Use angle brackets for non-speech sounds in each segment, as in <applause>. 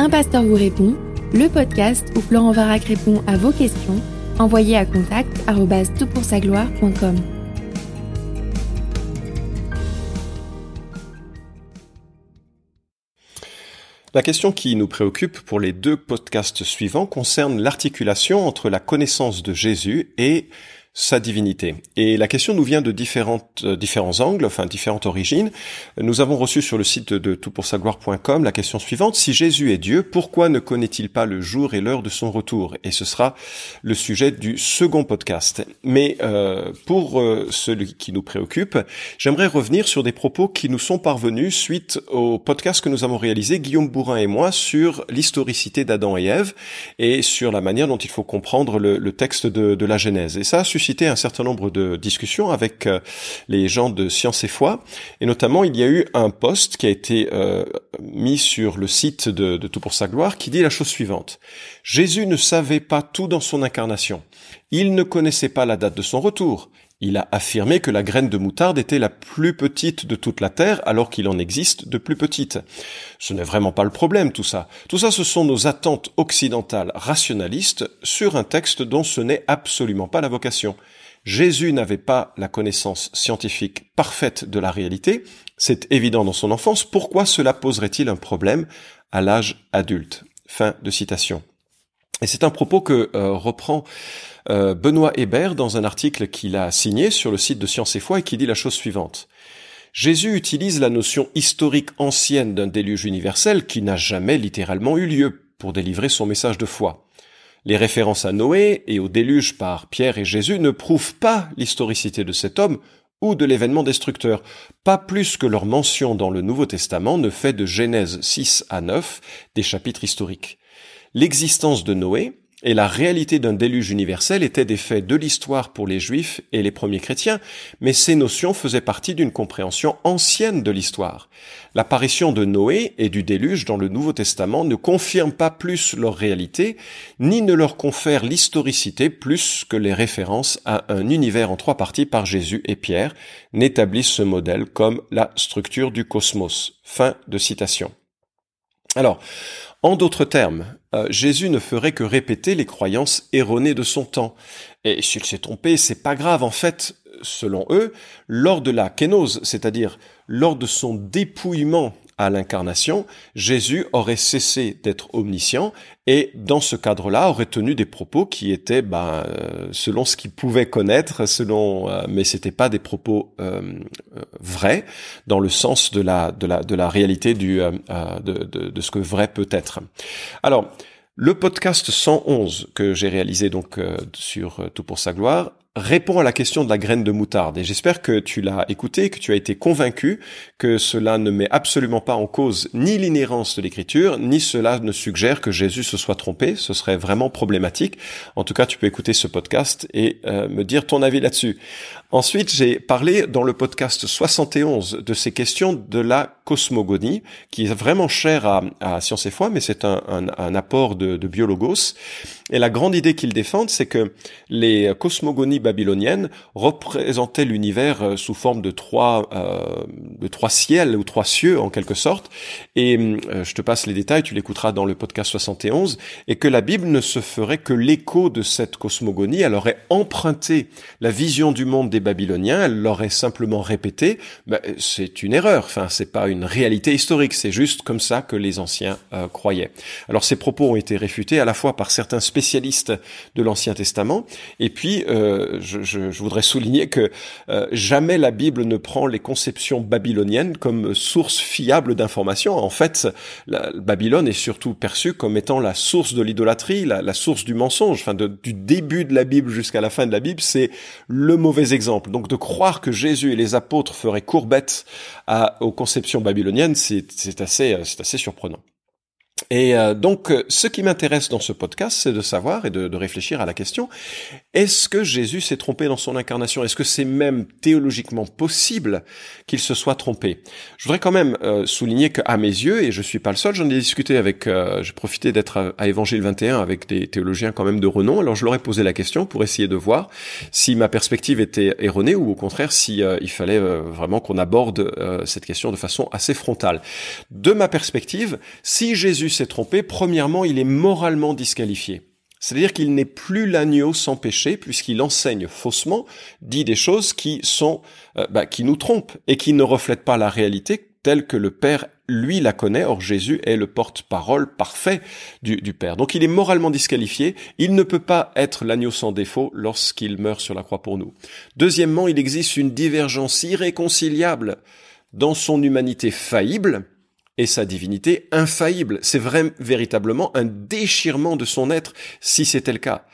Un pasteur vous répond, le podcast où Florent Varac répond à vos questions, envoyez à contact gloire.com La question qui nous préoccupe pour les deux podcasts suivants concerne l'articulation entre la connaissance de Jésus et sa divinité. Et la question nous vient de différentes, euh, différents angles, enfin différentes origines. Nous avons reçu sur le site de toutpoursagloire.com la question suivante. Si Jésus est Dieu, pourquoi ne connaît-il pas le jour et l'heure de son retour? Et ce sera le sujet du second podcast. Mais euh, pour euh, celui qui nous préoccupe, j'aimerais revenir sur des propos qui nous sont parvenus suite au podcast que nous avons réalisé, Guillaume Bourrin et moi, sur l'historicité d'Adam et Ève et sur la manière dont il faut comprendre le, le texte de, de la Genèse. Et ça suscité un certain nombre de discussions avec euh, les gens de Science et Foi, et notamment il y a eu un post qui a été euh, mis sur le site de, de Tout pour sa gloire qui dit la chose suivante. Jésus ne savait pas tout dans son incarnation. Il ne connaissait pas la date de son retour. Il a affirmé que la graine de moutarde était la plus petite de toute la terre alors qu'il en existe de plus petites. Ce n'est vraiment pas le problème tout ça. Tout ça ce sont nos attentes occidentales rationalistes sur un texte dont ce n'est absolument pas la vocation. Jésus n'avait pas la connaissance scientifique parfaite de la réalité, c'est évident dans son enfance, pourquoi cela poserait-il un problème à l'âge adulte? Fin de citation. Et c'est un propos que euh, reprend euh, Benoît Hébert dans un article qu'il a signé sur le site de Science et Foi et qui dit la chose suivante. Jésus utilise la notion historique ancienne d'un déluge universel qui n'a jamais littéralement eu lieu pour délivrer son message de foi. Les références à Noé et au déluge par Pierre et Jésus ne prouvent pas l'historicité de cet homme ou de l'événement destructeur, pas plus que leur mention dans le Nouveau Testament ne fait de Genèse 6 à 9 des chapitres historiques. L'existence de Noé et la réalité d'un déluge universel étaient des faits de l'histoire pour les juifs et les premiers chrétiens, mais ces notions faisaient partie d'une compréhension ancienne de l'histoire. L'apparition de Noé et du déluge dans le Nouveau Testament ne confirme pas plus leur réalité, ni ne leur confère l'historicité plus que les références à un univers en trois parties par Jésus et Pierre n'établissent ce modèle comme la structure du cosmos. Fin de citation. Alors, en d'autres termes, euh, Jésus ne ferait que répéter les croyances erronées de son temps. Et s'il s'est trompé, c'est pas grave. En fait, selon eux, lors de la kénose, c'est-à-dire lors de son dépouillement à l'incarnation, Jésus aurait cessé d'être omniscient et dans ce cadre-là aurait tenu des propos qui étaient ben, euh, selon ce qu'il pouvait connaître, selon euh, mais c'était pas des propos euh, vrais dans le sens de la de la de la réalité du de, de, de ce que vrai peut être. Alors le podcast 111 que j'ai réalisé donc sur Tout pour sa gloire répond à la question de la graine de moutarde. Et j'espère que tu l'as écouté, que tu as été convaincu que cela ne met absolument pas en cause ni l'inhérence de l'écriture, ni cela ne suggère que Jésus se soit trompé. Ce serait vraiment problématique. En tout cas, tu peux écouter ce podcast et euh, me dire ton avis là-dessus. Ensuite, j'ai parlé dans le podcast 71 de ces questions de la cosmogonie, qui est vraiment chère à, à Science et Foi, mais c'est un, apport de biologos. Et la grande idée qu'ils défendent, c'est que les cosmogonies babyloniennes représentaient l'univers euh, sous forme de trois, euh, de trois ciels ou trois cieux en quelque sorte. Et euh, je te passe les détails, tu l'écouteras dans le podcast 71, et que la Bible ne se ferait que l'écho de cette cosmogonie. Elle aurait emprunté la vision du monde des Babyloniens, elle l'aurait simplement répété, ben, c'est une erreur. Enfin, c'est pas une réalité historique. C'est juste comme ça que les anciens euh, croyaient. Alors, ces propos ont été réfutés à la fois par certains spécialistes de l'Ancien Testament, et puis euh, je, je, je, voudrais souligner que euh, jamais la Bible ne prend les conceptions babyloniennes comme source fiable d'information. En fait, la, Babylone est surtout perçue comme étant la source de l'idolâtrie, la, la, source du mensonge. Enfin, de, du début de la Bible jusqu'à la fin de la Bible, c'est le mauvais exemple donc de croire que Jésus et les apôtres feraient courbette à, aux conceptions babyloniennes, c'est assez, c'est assez surprenant. Et euh, donc, euh, ce qui m'intéresse dans ce podcast, c'est de savoir et de, de, réfléchir à la question est-ce que Jésus s'est trompé dans son incarnation? Est-ce que c'est même théologiquement possible qu'il se soit trompé? Je voudrais quand même euh, souligner qu'à mes yeux, et je suis pas le seul, j'en ai discuté avec, euh, j'ai profité d'être à, Évangile 21 avec des théologiens quand même de renom. Alors, je leur ai posé la question pour essayer de voir si ma perspective était erronée ou au contraire si il fallait vraiment qu'on aborde cette question de façon assez frontale. De ma perspective, si Jésus s'est trompé, premièrement, il est moralement disqualifié. C'est-à-dire qu'il n'est plus l'agneau sans péché puisqu'il enseigne faussement, dit des choses qui sont, euh, bah, qui nous trompent et qui ne reflètent pas la réalité telle que le Père lui la connaît. Or Jésus est le porte-parole parfait du, du, Père. Donc il est moralement disqualifié. Il ne peut pas être l'agneau sans défaut lorsqu'il meurt sur la croix pour nous. Deuxièmement, il existe une divergence irréconciliable dans son humanité faillible et sa divinité infaillible. C'est vrai, véritablement un déchirement de son être, si c'était le cas.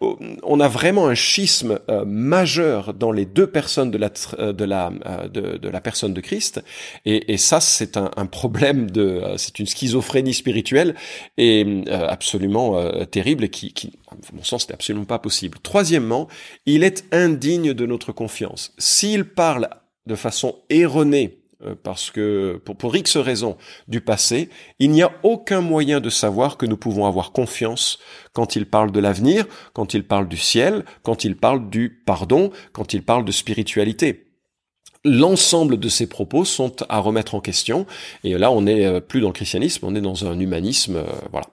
On a vraiment un schisme euh, majeur dans les deux personnes de la euh, de la euh, de, la personne de Christ, et, et ça c'est un, un, problème de c'est une schizophrénie spirituelle et absolument terrible et qui, qui à mon sens n'est absolument pas possible. Troisièmement, il est indigne de notre confiance. S'il parle de façon erronée euh, parce que pour, pour X raisons du passé, il n'y a aucun moyen de savoir que nous pouvons avoir confiance quand il parle de l'avenir, quand il parle du ciel, quand il parle du pardon, quand il parle de spiritualité. L'ensemble de ces propos sont à remettre en question, et là on n'est euh, plus dans le christianisme, on est dans un humanisme, euh, voilà.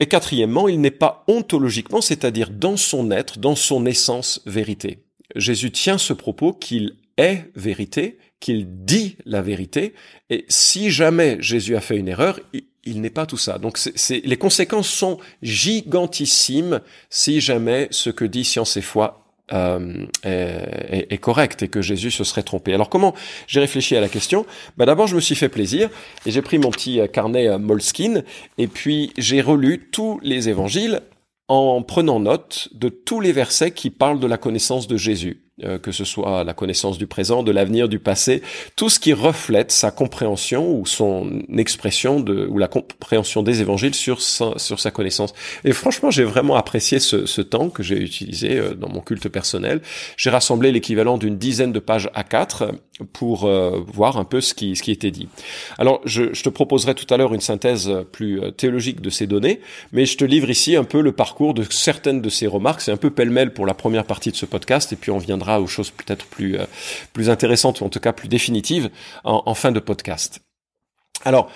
Et quatrièmement, il n'est pas ontologiquement, c'est-à-dire dans son être, dans son essence, vérité. Jésus tient ce propos qu'il est vérité, qu'il dit la vérité, et si jamais Jésus a fait une erreur, il, n'est pas tout ça. Donc c'est, les conséquences sont gigantissimes si jamais ce que dit Science et Foi euh, est, correct et que Jésus se serait trompé. Alors comment j'ai réfléchi à la question? Bah D'abord, je me suis fait plaisir et j'ai pris mon petit euh, carnet euh, Moleskine et puis j'ai relu tous les évangiles en prenant note de tous les versets qui parlent de la connaissance de Jésus. Euh, que ce soit la connaissance du présent, de l'avenir, du passé, tout ce qui reflète sa compréhension ou son expression de, ou la compréhension des évangiles sur sa, sur sa connaissance. Et franchement, j'ai vraiment apprécié ce, ce temps que j'ai utilisé euh, dans mon culte personnel. J'ai rassemblé l'équivalent d'une dizaine de pages A4 pour euh, voir un peu ce qui, ce qui était dit. Alors, je, je te proposerai tout à l'heure une synthèse plus théologique de ces données, mais je te livre ici un peu le parcours de certaines de ces remarques. C'est un peu pêle-mêle pour la première partie de ce podcast, et puis on viendra aux choses peut-être plus, euh, plus intéressantes ou en tout cas plus définitives en, fin de podcast. Alors,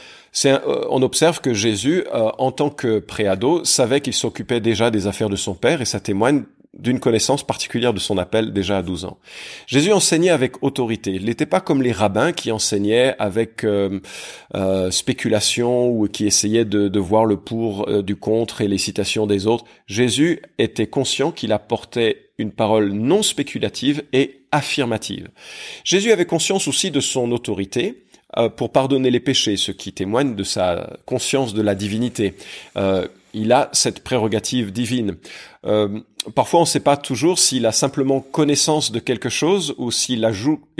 euh, on observe que Jésus, euh, en tant que préado, savait qu'il s'occupait déjà des affaires de son Père et ça témoigne d'une connaissance particulière de son appel déjà à 12 ans. Jésus enseignait avec autorité. Il n'était pas comme les rabbins qui enseignaient avec euh, euh, spéculation ou qui essayaient de, de voir le pour euh, du contre et les citations des autres. Jésus était conscient qu'il apportait une parole non spéculative et affirmative. Jésus avait conscience aussi de son autorité pour pardonner les péchés, ce qui témoigne de sa conscience de la divinité il a cette prérogative divine. Euh, parfois, on ne sait pas toujours s'il a simplement connaissance de quelque chose ou s'il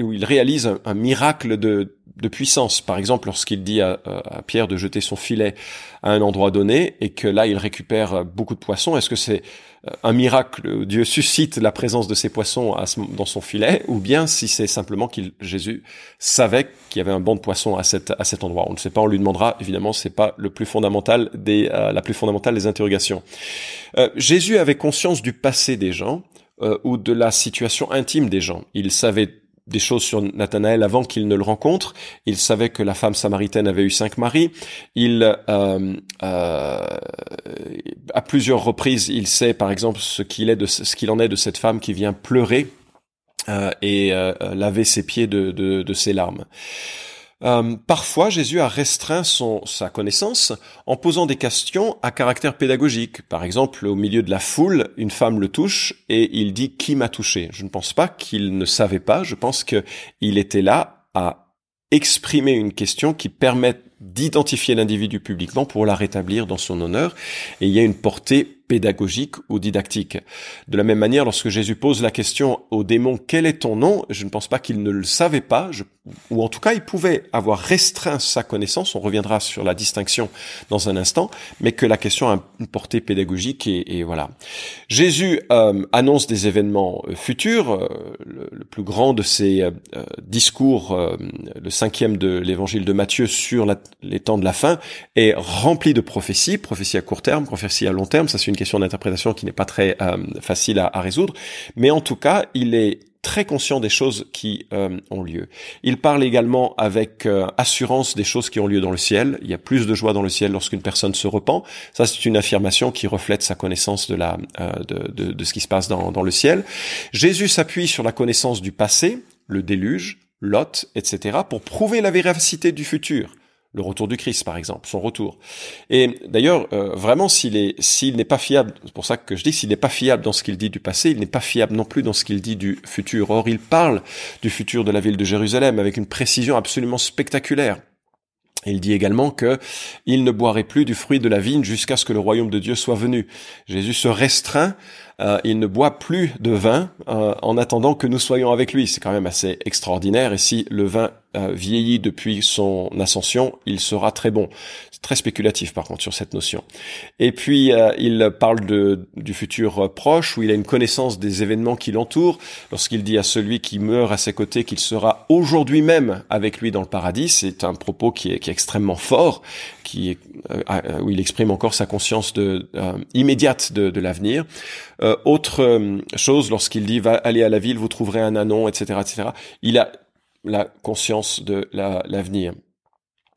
ou il réalise un, miracle de, puissance. Par exemple, lorsqu'il dit à, Pierre de jeter son filet à un endroit donné et que là il récupère beaucoup de poissons, est-ce que c'est euh, un miracle Dieu suscite la présence de ces poissons dans son filet, ou bien si c'est simplement qu'il Jésus savait qu'il y avait un banc de poissons à, cet à cet endroit? On ne sait pas, on lui demandera. Évidemment, c'est pas le plus fondamental des euh, la plus fondamentale des interrogations. Euh, Jésus avait conscience du passé des gens ou de la situation intime des gens. Il savait des choses sur Nathanaël avant qu'il ne le rencontre. Il savait que la femme samaritaine avait eu cinq maris. Il, euh, euh, à plusieurs reprises, il sait, par exemple, ce qu'il en est de cette femme qui vient pleurer euh, et laver ses pieds de ses larmes. Euh, parfois, Jésus a restreint son, sa connaissance en posant des questions à caractère pédagogique. Par exemple, au milieu de la foule, une femme le touche et il dit qui m'a touché? Je ne pense pas qu'il ne savait pas. Je pense qu'il était là à exprimer une question qui permette d'identifier l'individu publiquement pour la rétablir dans son honneur. Et il y a une portée pédagogique ou didactique. De la même manière, lorsque Jésus pose la question au démon quel est ton nom, je ne pense pas qu'il ne le savait pas, ou en tout cas il pouvait avoir restreint sa connaissance, on reviendra sur la distinction dans un instant, mais que la question a une portée pédagogique et, voilà. Jésus euh, annonce des événements euh, futurs, euh, le, plus grand de ses discours, le cinquième de l'évangile de Matthieu sur les temps de la fin, est rempli de prophéties, prophéties à court terme, prophéties à long terme, ça c'est une question d'interprétation qui n'est pas très euh, facile à, résoudre, mais en tout cas, il est très conscient des choses qui euh, ont lieu. Il parle également avec euh, assurance des choses qui ont lieu dans le ciel. Il y a plus de joie dans le ciel lorsqu'une personne se repent. Ça, c'est une affirmation qui reflète sa connaissance de, la, ce qui se passe dans, dans le ciel. Jésus s'appuie sur la connaissance du passé, le déluge, Lot, etc., pour prouver la véracité du futur le retour du Christ, par exemple, son retour. Et d'ailleurs, euh, vraiment, s'il s'il n'est pas fiable, c'est pour ça que je dis, s'il n'est pas fiable dans ce qu'il dit du passé, il n'est pas fiable non plus dans ce qu'il dit du futur. Or, il parle du futur de la ville de Jérusalem avec une précision absolument spectaculaire. Il dit également que il ne boirait plus du fruit de la vigne jusqu'à ce que le royaume de Dieu soit venu. Jésus se restreint euh, il ne boit plus de vin euh, en attendant que nous soyons avec lui. C'est quand même assez extraordinaire. Et si le vin euh, vieillit depuis son ascension, il sera très bon. C'est très spéculatif par contre sur cette notion. Et puis il parle de, du futur proche où il a une connaissance des événements qui l'entourent. Lorsqu'il dit à celui qui meurt à ses côtés qu'il sera aujourd'hui même avec lui dans le paradis, c'est un propos qui est, qui est extrêmement fort, qui est, où il exprime encore sa conscience de, immédiate de, de l'avenir. Euh, autre euh, chose, lorsqu'il dit va aller à la ville, vous trouverez un anon, etc., etc. Il a la conscience de l'avenir.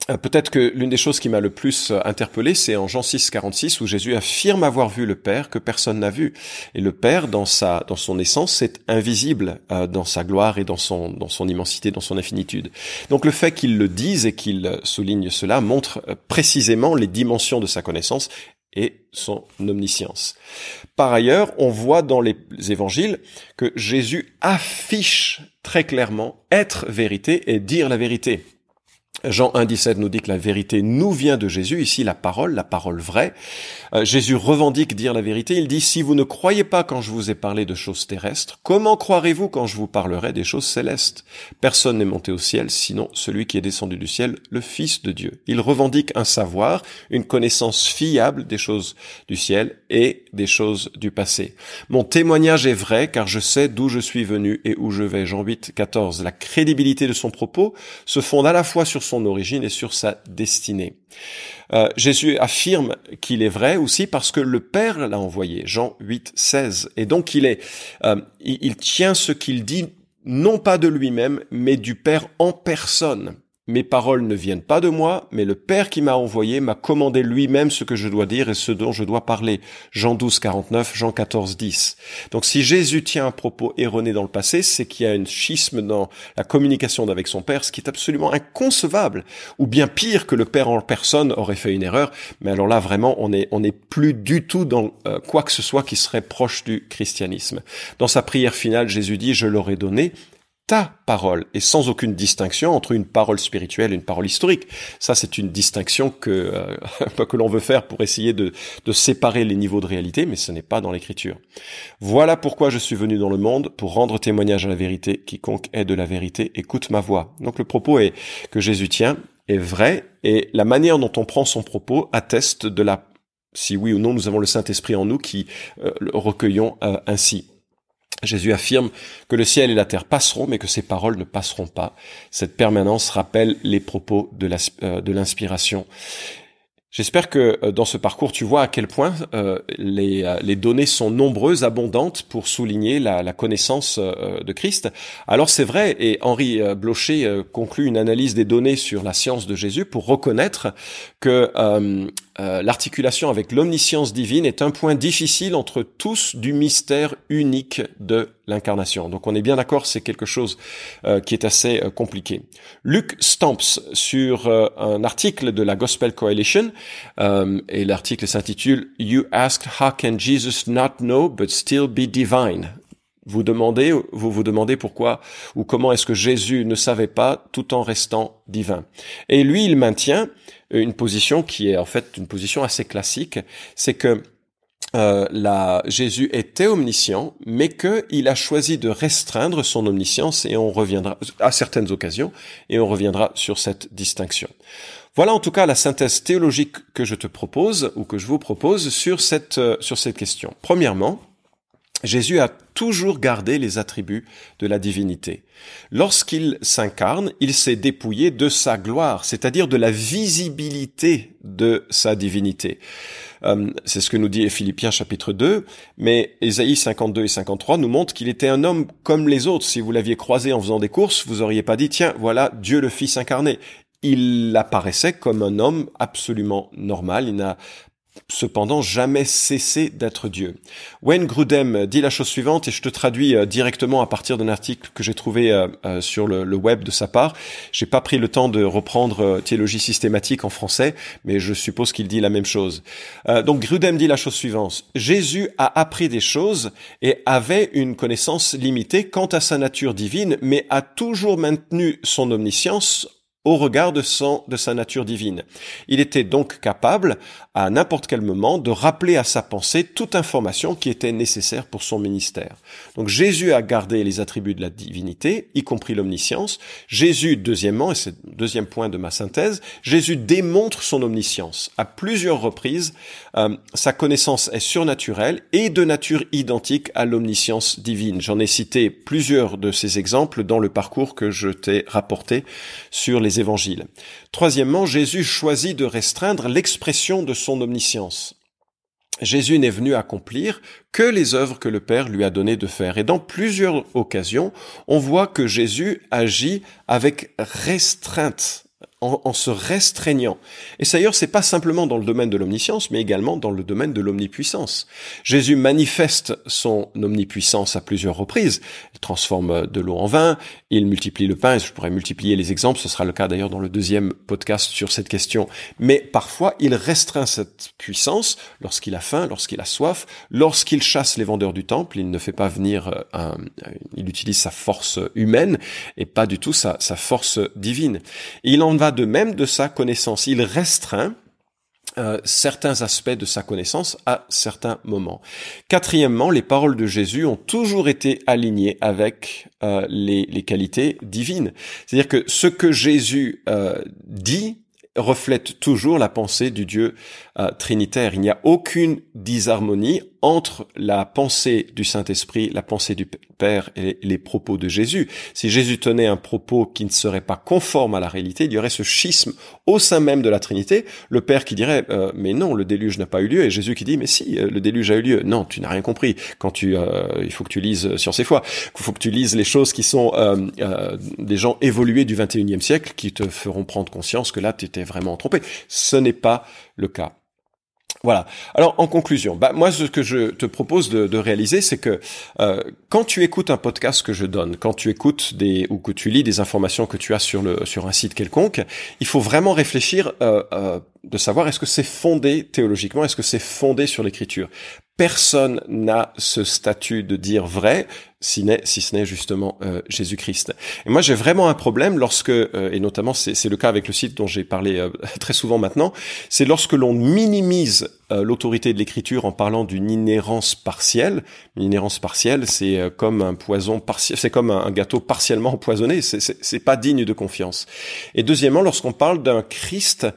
Euh, peut-être que l'une des choses qui m'a le plus interpellé, c'est en Jean 6, 46, où Jésus affirme avoir vu le Père que personne n'a vu. Et le Père, dans sa, dans son essence, c'est invisible dans sa gloire et dans son, dans son immensité, dans son infinitude. Donc le fait qu'il le dise et qu'il souligne cela montre précisément les dimensions de sa connaissance et son omniscience. Par ailleurs, on voit dans les évangiles que Jésus affiche très clairement être vérité et dire la vérité. Jean 1,17 nous dit que la vérité nous vient de Jésus, ici la parole, la parole vraie. Euh, Jésus revendique dire la vérité, il dit, si vous ne croyez pas quand je vous ai parlé de choses terrestres, comment croirez-vous quand je vous parlerai des choses célestes? Personne n'est monté au ciel, sinon celui qui est descendu du ciel, le Fils de Dieu. Il revendique un savoir, une connaissance fiable des choses du ciel et des choses du passé. Mon témoignage est vrai, car je sais d'où je suis venu et où je vais. Jean 8, 14. La crédibilité de son propos se fonde à la fois sur son origine et sur sa destinée. Euh, Jésus affirme qu'il est vrai aussi parce que le Père l'a envoyé, Jean 8, 16. Et donc il est, euh, il tient ce qu'il dit non pas de lui-même, mais du Père en personne. Mes paroles ne viennent pas de moi, mais le Père qui m'a envoyé m'a commandé lui-même ce que je dois dire et ce dont je dois parler. Jean 12, 49, Jean 14, 10. Donc si Jésus tient un propos erroné dans le passé, c'est qu'il y a un schisme dans la communication avec son Père, ce qui est absolument inconcevable. Ou bien pire que le Père en personne aurait fait une erreur. Mais alors là, vraiment, on est, n'est plus du tout dans euh, quoi que ce soit qui serait proche du christianisme. Dans sa prière finale, Jésus dit, je leur ai donné ta parole et sans aucune distinction entre une parole spirituelle et une parole historique. Ça, c'est une distinction que euh, <laughs> que l'on veut faire pour essayer de, de séparer les niveaux de réalité, mais ce n'est pas dans l'écriture. Voilà pourquoi je suis venu dans le monde pour rendre témoignage à la vérité. Quiconque est de la vérité écoute ma voix. Donc le propos est que Jésus tient est vrai et la manière dont on prend son propos atteste de la si oui ou non nous avons le Saint-Esprit en nous qui euh, le recueillons euh, ainsi. Jésus affirme que le ciel et la terre passeront, mais que ses paroles ne passeront pas. Cette permanence rappelle les propos de euh, l'inspiration. J'espère que euh, dans ce parcours, tu vois à quel point euh, les, données sont nombreuses, abondantes pour souligner la, connaissance de Christ. Alors c'est vrai, et Henri Blocher conclut une analyse des données sur la science de Jésus pour reconnaître que l'articulation avec l'omniscience divine est un point difficile entre tous du mystère unique de l'incarnation. Donc on est bien d'accord, c'est quelque chose euh, qui est assez euh, compliqué. Luc Stamps sur un article de la Gospel Coalition, et l'article s'intitule You ask how can Jesus not know but still be divine? Vous demandez, vous vous demandez pourquoi ou comment est-ce que Jésus ne savait pas tout en restant divin. Et lui, il maintient une position qui est en fait une position assez classique, c'est que euh, Jésus était omniscient, mais qu'il a choisi de restreindre son omniscience et on reviendra à certaines occasions et on reviendra sur cette distinction. Voilà en tout cas la synthèse théologique que je te propose ou que je vous propose sur cette, euh, sur cette question. Premièrement, Jésus a toujours gardé les attributs de la divinité. Lorsqu'il s'incarne, il s'est dépouillé de sa gloire, c'est-à-dire de la visibilité de sa divinité. Euh, c'est ce que nous dit Philippiens chapitre 2, mais Ésaïe 52 et 53 nous montrent qu'il était un homme comme les autres. Si vous l'aviez croisé en faisant des courses, vous auriez pas dit, tiens, voilà Dieu le Fils incarné il apparaissait comme un homme absolument normal. Il n'a cependant jamais cessé d'être Dieu. Wayne Grudem dit la chose suivante, et je te traduis euh, directement à partir d'un article que j'ai trouvé euh, euh, sur le, web de sa part. J'ai pas pris le temps de reprendre théologie systématique en français, mais je suppose qu'il dit la même chose. donc Grudem dit la chose suivante Jésus a appris des choses et avait une connaissance limitée quant à sa nature divine, mais a toujours maintenu son omniscience au regard de, son, de sa nature divine. Il était donc capable, à n'importe quel moment, de rappeler à sa pensée toute information qui était nécessaire pour son ministère. Donc Jésus a gardé les attributs de la divinité, y compris l'omniscience. Jésus, deuxièmement, et c'est le deuxième point de ma synthèse, Jésus démontre son omniscience. À plusieurs reprises, euh, sa connaissance est surnaturelle et de nature identique à l'omniscience divine. J'en ai cité plusieurs de ces exemples dans le parcours que je t'ai rapporté sur les Troisièmement, Jésus choisit de restreindre l'expression de son omniscience. Jésus n'est venu accomplir que les œuvres que le Père lui a donné de faire. Et dans plusieurs occasions, on voit que Jésus agit avec restreinte en, se restreignant. Et d'ailleurs, c'est pas simplement dans le domaine de l'omniscience, mais également dans le domaine de l'omnipuissance. Jésus manifeste son omnipuissance à plusieurs reprises. Il transforme de l'eau en vin, il multiplie le pain, et je pourrais multiplier les exemples, ce sera le cas d'ailleurs dans le deuxième podcast sur cette question. Mais parfois, il restreint cette puissance lorsqu'il a faim, lorsqu'il a soif, lorsqu'il chasse les vendeurs du temple, il ne fait pas venir un, il utilise sa force humaine et pas du tout sa, sa force divine. Il en va de même de sa connaissance. Il restreint euh, certains aspects de sa connaissance à certains moments. Quatrièmement, les paroles de Jésus ont toujours été alignées avec euh, les, qualités divines. C'est-à-dire que ce que Jésus euh, dit reflète toujours la pensée du Dieu euh, trinitaire. Il n'y a aucune disharmonie entre la pensée du Saint-Esprit, la pensée du Père et les propos de Jésus. Si Jésus tenait un propos qui ne serait pas conforme à la réalité, il y aurait ce schisme au sein même de la Trinité. Le Père qui dirait euh, mais non, le déluge n'a pas eu lieu, et Jésus qui dit mais si, euh, le déluge a eu lieu. Non, tu n'as rien compris. Quand tu, il faut que tu lises sur ces fois, il faut que tu lises les choses qui sont des gens évolués du 21e siècle qui te feront prendre conscience que là tu étais vraiment trompé. Ce n'est pas le cas. Voilà. Alors en conclusion, bah moi ce que je te propose de, réaliser, c'est que euh, quand tu écoutes un podcast que je donne, quand tu écoutes des ou que tu lis des informations que tu as sur le sur un site quelconque, il faut vraiment réfléchir euh, euh, de savoir est-ce que c'est fondé théologiquement, est-ce que c'est fondé sur l'écriture. Personne n'a ce statut de dire vrai, si, ce n'est justement euh, Jésus-Christ. Et moi, j'ai vraiment un problème lorsque, euh, et notamment c'est le cas avec le site dont j'ai parlé euh, <laughs> très souvent maintenant, c'est lorsque l'on minimise l'autorité de l'écriture en parlant d'une inhérence partielle. Une inhérence partielle, c'est comme un poison partiel, c'est comme un gâteau partiellement empoisonné. C'est pas digne de confiance. Et deuxièmement, lorsqu'on parle d'un Christ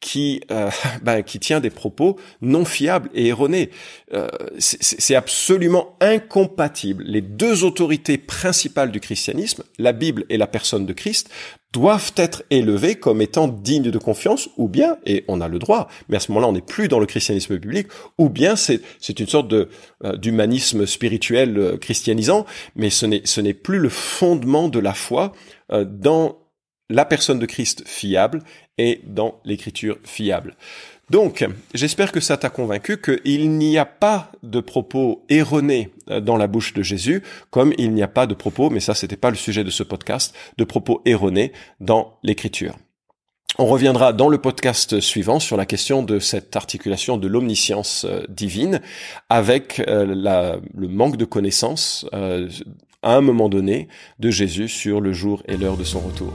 qui euh, <laughs> ben, qui tient des propos non fiables et erronés. Euh, c'est absolument incompatible. Les deux autorités principales du christianisme, la Bible et la personne de Christ, doivent être élevées comme étant dignes de confiance, ou bien, et on a le droit, mais à ce moment-là on n'est plus dans le christianisme public, ou bien c'est une sorte de euh, d'humanisme spirituel euh, christianisant, mais ce n'est ce n'est plus le fondement de la foi dans la personne de Christ fiable et dans l'écriture fiable. Donc, j'espère que ça t'a convaincu qu'il n'y a pas de propos erronés euh, dans la bouche de Jésus, comme il n'y a pas de propos, mais ça c'était pas le sujet de ce podcast, de propos erronés dans l'écriture. On reviendra dans le podcast suivant sur la question de cette articulation de l'omniscience euh, divine avec euh, le manque de connaissance à un moment donné de Jésus sur le jour et l'heure de son retour.